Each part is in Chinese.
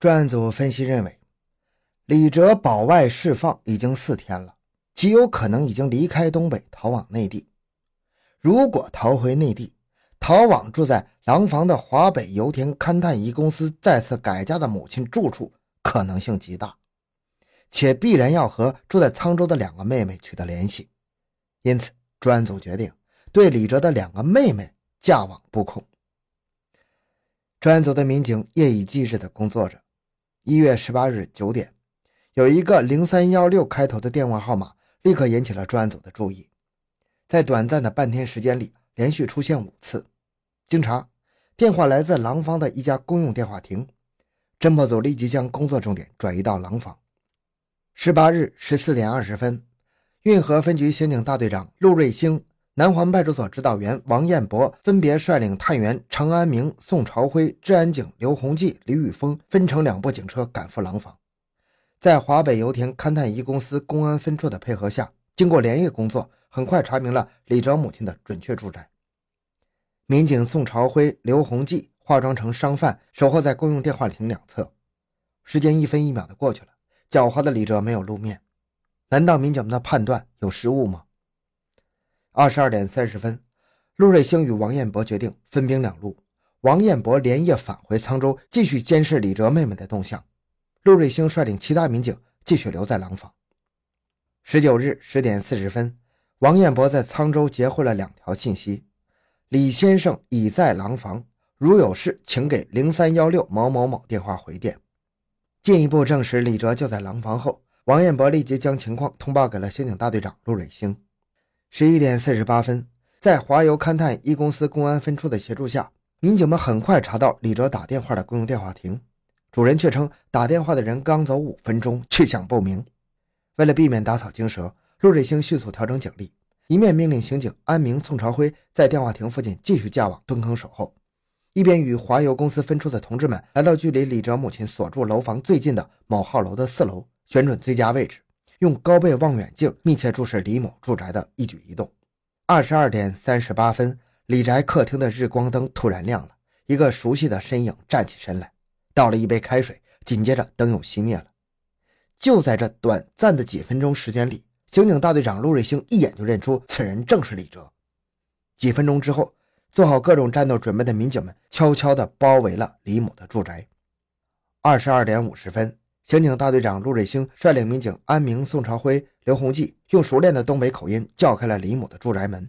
专案组分析认为，李哲保外释放已经四天了，极有可能已经离开东北，逃往内地。如果逃回内地，逃往住在廊坊的华北油田勘探仪公司再次改嫁的母亲住处，可能性极大，且必然要和住在沧州的两个妹妹取得联系。因此，专案组决定对李哲的两个妹妹架网布控。专案组的民警夜以继日地工作着。一月十八日九点，有一个零三幺六开头的电话号码立刻引起了专案组的注意。在短暂的半天时间里，连续出现五次。经查，电话来自廊坊的一家公用电话亭。侦破组立即将工作重点转移到廊坊。十八日十四点二十分，运河分局刑警大队长陆瑞兴。南环派出所指导员王彦博分别率领探员常安明、宋朝辉、治安警刘洪记、李宇峰分成两部警车赶赴廊坊，在华北油田勘探一公司公安分处的配合下，经过连夜工作，很快查明了李哲母亲的准确住宅。民警宋朝辉、刘洪记化妆成商贩，守候在公用电话亭两侧。时间一分一秒的过去了，狡猾的李哲没有露面，难道民警们的判断有失误吗？二十二点三十分，陆瑞兴与王彦博决定分兵两路。王彦博连夜返回沧州，继续监视李哲妹妹的动向。陆瑞兴率领其他民警继续留在廊坊。十九日十点四十分，王彦博在沧州截获了两条信息：李先生已在廊坊，如有事，请给零三幺六某某某电话回电。进一步证实李哲就在廊坊后，王彦博立即将情况通报给了刑警大队长陆瑞兴。十一点四十八分，在华油勘探一公司公安分处的协助下，民警们很快查到李哲打电话的公用电话亭。主人却称打电话的人刚走五分钟，去向不明。为了避免打草惊蛇，陆瑞兴迅速调整警力，一面命令刑警安明、宋朝辉在电话亭附近继续架网蹲坑守候，一边与华油公司分处的同志们来到距离李哲母亲所住楼房最近的某号楼的四楼，选准最佳位置。用高倍望远镜密切注视李某住宅的一举一动。二十二点三十八分，李宅客厅的日光灯突然亮了，一个熟悉的身影站起身来，倒了一杯开水，紧接着灯又熄灭了。就在这短暂的几分钟时间里，刑警大队长陆瑞星一眼就认出此人正是李哲。几分钟之后，做好各种战斗准备的民警们悄悄地包围了李某的住宅。二十二点五十分。刑警大队长陆瑞兴率领民警安明、宋朝辉、刘洪记，用熟练的东北口音叫开了李某的住宅门。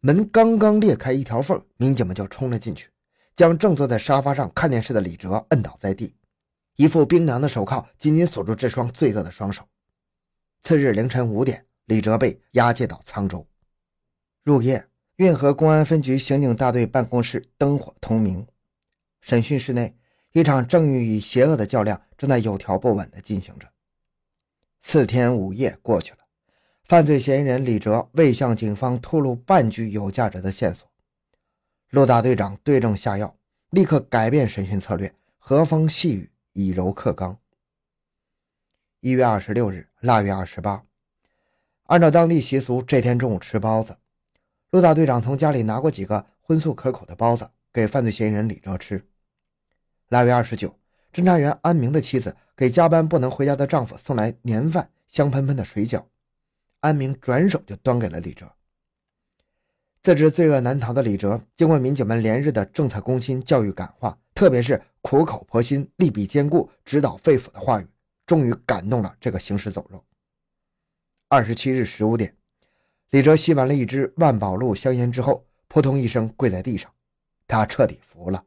门刚刚裂开一条缝，民警们就冲了进去，将正坐在沙发上看电视的李哲摁倒在地，一副冰凉的手铐紧紧锁住这双罪恶的双手。次日凌晨五点，李哲被押解到沧州。入夜，运河公安分局刑警大队办公室灯火通明，审讯室内。一场正义与邪恶的较量正在有条不紊地进行着。四天五夜过去了，犯罪嫌疑人李哲未向警方透露半句有价值的线索。陆大队长对症下药，立刻改变审讯策略，和风细雨，以柔克刚。一月二十六日，腊月二十八，按照当地习俗，这天中午吃包子。陆大队长从家里拿过几个荤素可口的包子，给犯罪嫌疑人李哲吃。腊月二十九，侦查员安明的妻子给加班不能回家的丈夫送来年饭、香喷喷的水饺，安明转手就端给了李哲。自知罪恶难逃的李哲，经过民警们连日的政策攻心、教育感化，特别是苦口婆心、利弊兼顾、指导肺腑的话语，终于感动了这个行尸走肉。二十七日十五点，李哲吸完了一支万宝路香烟之后，扑通一声跪在地上，他彻底服了。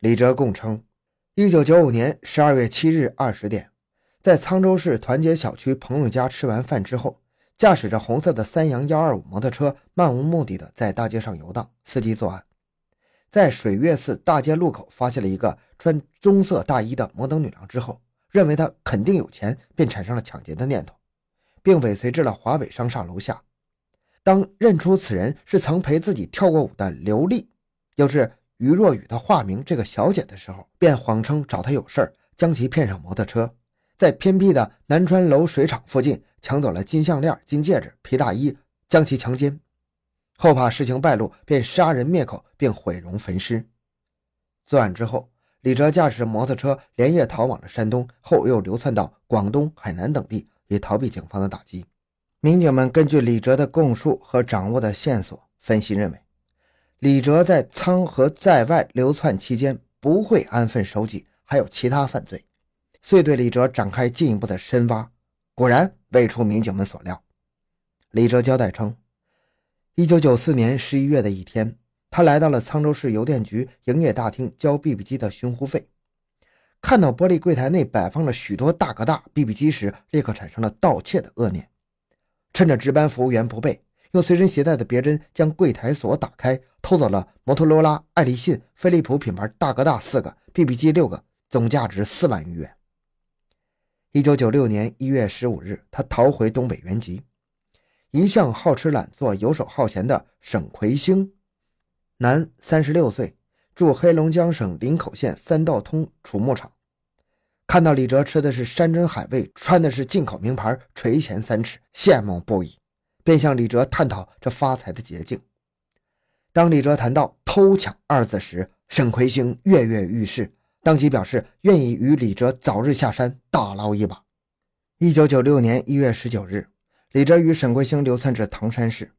李哲供称，一九九五年十二月七日二十点，在沧州市团结小区朋友家吃完饭之后，驾驶着红色的三洋幺二五摩托车，漫无目的的在大街上游荡，伺机作案。在水月寺大街路口发现了一个穿棕色大衣的摩登女郎之后，认为她肯定有钱，便产生了抢劫的念头，并尾随至了华北商厦楼下。当认出此人是曾陪自己跳过舞的刘丽，又是。于若雨的化名这个小姐的时候，便谎称找她有事儿，将其骗上摩托车，在偏僻的南川楼水厂附近抢走了金项链、金戒指、皮大衣，将其强奸。后怕事情败露，便杀人灭口，并毁容焚尸。作案之后，李哲驾驶摩托车连夜逃往了山东，后又流窜到广东、海南等地，以逃避警方的打击。民警们根据李哲的供述和掌握的线索分析认为，李哲在仓和在外流窜期间不会安分守己，还有其他犯罪，遂对李哲展开进一步的深挖。果然未出民警们所料。李哲交代称，一九九四年十一月的一天。他来到了沧州市邮电局营业大厅交 BB 机的寻呼费，看到玻璃柜台内摆放了许多大哥大 BB 机时，立刻产生了盗窃的恶念。趁着值班服务员不备，用随身携带的别针将柜台锁打开，偷走了摩托罗拉、爱立信、飞利浦品牌大哥大四个 BB 机六个，总价值四万余元。一九九六年一月十五日，他逃回东北原籍。一向好吃懒做、游手好闲的沈奎星。男，三十六岁，住黑龙江省林口县三道通储牧场。看到李哲吃的是山珍海味，穿的是进口名牌，垂涎三尺，羡慕不已，便向李哲探讨这发财的捷径。当李哲谈到偷抢二字时，沈奎星跃跃欲试，当即表示愿意与李哲早日下山大捞一把。一九九六年一月十九日，李哲与沈奎星流窜至唐山市，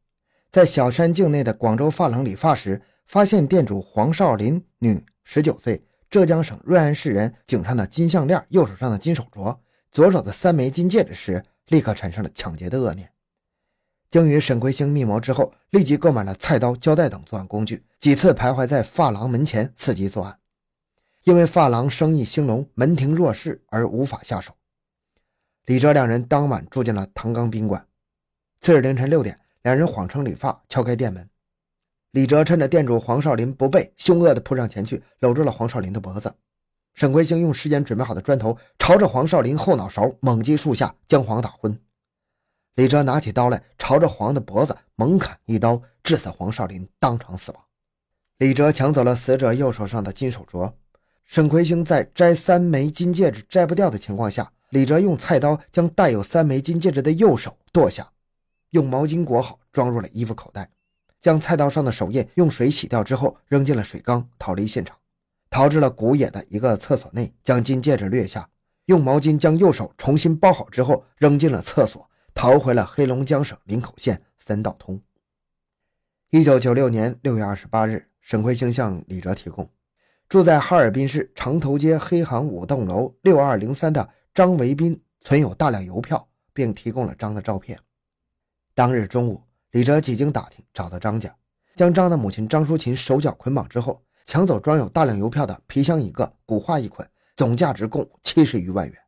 在小山境内的广州发廊理发时。发现店主黄少林，女，十九岁，浙江省瑞安市人，颈上的金项链，右手上的金手镯，左手的三枚金戒指时，立刻产生了抢劫的恶念。经与沈奎星密谋之后，立即购买了菜刀、胶带等作案工具，几次徘徊在发廊门前伺机作案。因为发廊生意兴隆，门庭若市，而无法下手。李哲两人当晚住进了唐岗宾馆。次日凌晨六点，两人谎称理发，敲开店门。李哲趁着店主黄少林不备，凶恶地扑上前去，搂住了黄少林的脖子。沈奎星用事先准备好的砖头朝着黄少林后脑勺猛击数下，将黄打昏。李哲拿起刀来，朝着黄的脖子猛砍一刀，致死黄少林当场死亡。李哲抢走了死者右手上的金手镯。沈奎星在摘三枚金戒指摘不掉的情况下，李哲用菜刀将带有三枚金戒指的右手剁下，用毛巾裹好，装入了衣服口袋。将菜刀上的手印用水洗掉之后，扔进了水缸，逃离现场，逃至了古野的一个厕所内，将金戒指掠下，用毛巾将右手重新包好之后，扔进了厕所，逃回了黑龙江省林口县三道通。一九九六年六月二十八日，沈奎星向李哲提供，住在哈尔滨市长头街黑行五栋楼六二零三的张维斌存有大量邮票，并提供了张的照片。当日中午。李哲几经打听，找到张家，将张的母亲张淑琴手脚捆绑之后，抢走装有大量邮票的皮箱一个，古画一捆，总价值共七十余万元。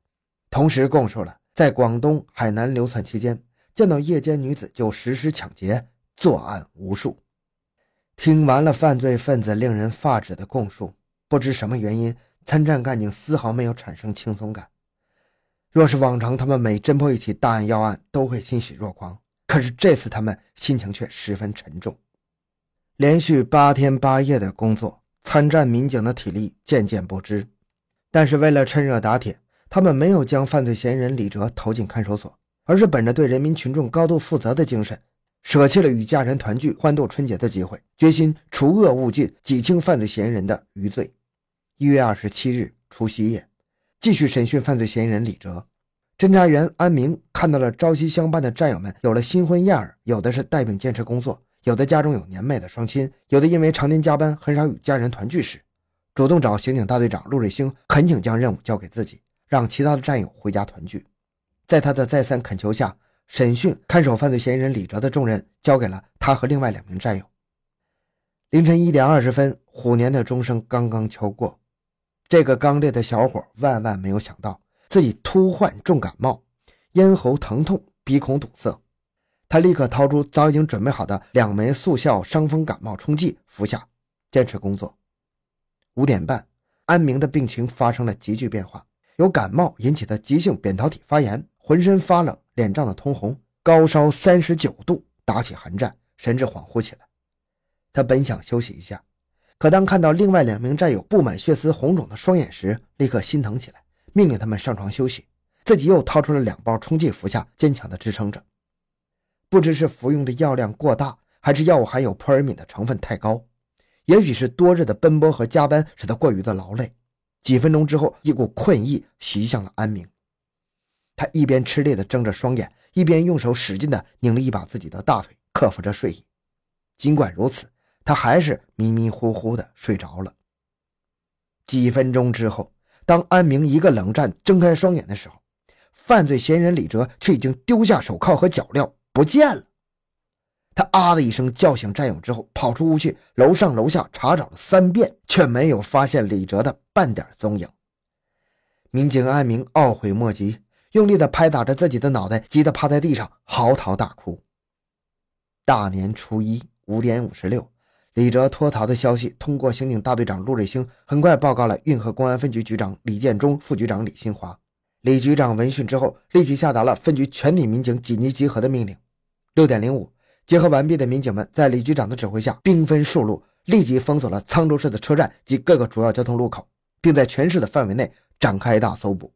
同时供述了在广东、海南流窜期间，见到夜间女子就实施抢劫，作案无数。听完了犯罪分子令人发指的供述，不知什么原因，参战干警丝毫没有产生轻松感。若是往常，他们每侦破一起大案要案，都会欣喜若狂。可是这次他们心情却十分沉重，连续八天八夜的工作，参战民警的体力渐渐不支。但是为了趁热打铁，他们没有将犯罪嫌疑人李哲投进看守所，而是本着对人民群众高度负责的精神，舍弃了与家人团聚、欢度春节的机会，决心除恶务尽，洗清犯罪嫌疑人的余罪。一月二十七日除夕夜，继续审讯犯罪嫌疑人李哲。侦查员安明看到了朝夕相伴的战友们有了新婚燕尔，有的是带病坚持工作，有的家中有年迈的双亲，有的因为常年加班很少与家人团聚时，主动找刑警大队长陆瑞星恳请将任务交给自己，让其他的战友回家团聚。在他的再三恳求下，审讯看守犯罪嫌疑人李哲的重任交给了他和另外两名战友。凌晨一点二十分，虎年的钟声刚刚敲过，这个刚烈的小伙万万没有想到。自己突患重感冒，咽喉疼痛，鼻孔堵塞。他立刻掏出早已经准备好的两枚速效伤风感冒冲剂服下，坚持工作。五点半，安明的病情发生了急剧变化，由感冒引起的急性扁桃体发炎，浑身发冷，脸涨得通红，高烧三十九度，打起寒战，神志恍惚起来。他本想休息一下，可当看到另外两名战友布满血丝、红肿的双眼时，立刻心疼起来。命令他们上床休息，自己又掏出了两包冲剂服下，坚强地支撑着。不知是服用的药量过大，还是药物含有扑尔敏的成分太高，也许是多日的奔波和加班使他过于的劳累，几分钟之后，一股困意袭向了安明。他一边吃力地睁着双眼，一边用手使劲地拧了一把自己的大腿，克服着睡意。尽管如此，他还是迷迷糊糊地睡着了。几分钟之后，当安明一个冷战睁开双眼的时候，犯罪嫌疑人李哲却已经丢下手铐和脚镣不见了。他啊的一声叫醒战友之后，跑出屋去，楼上楼下查找了三遍，却没有发现李哲的半点踪影。民警安明懊悔莫及，用力地拍打着自己的脑袋，急得趴在地上嚎啕大哭。大年初一五点五十六，李哲脱逃的消息通过刑警大队长陆瑞星，很快报告了运河公安分局局长李建忠、副局长李新华。李局长闻讯之后，立即下达了分局全体民警紧急集合的命令。六点零五。结合完毕的民警们在李局长的指挥下，兵分数路，立即封锁了沧州市的车站及各个主要交通路口，并在全市的范围内展开大搜捕。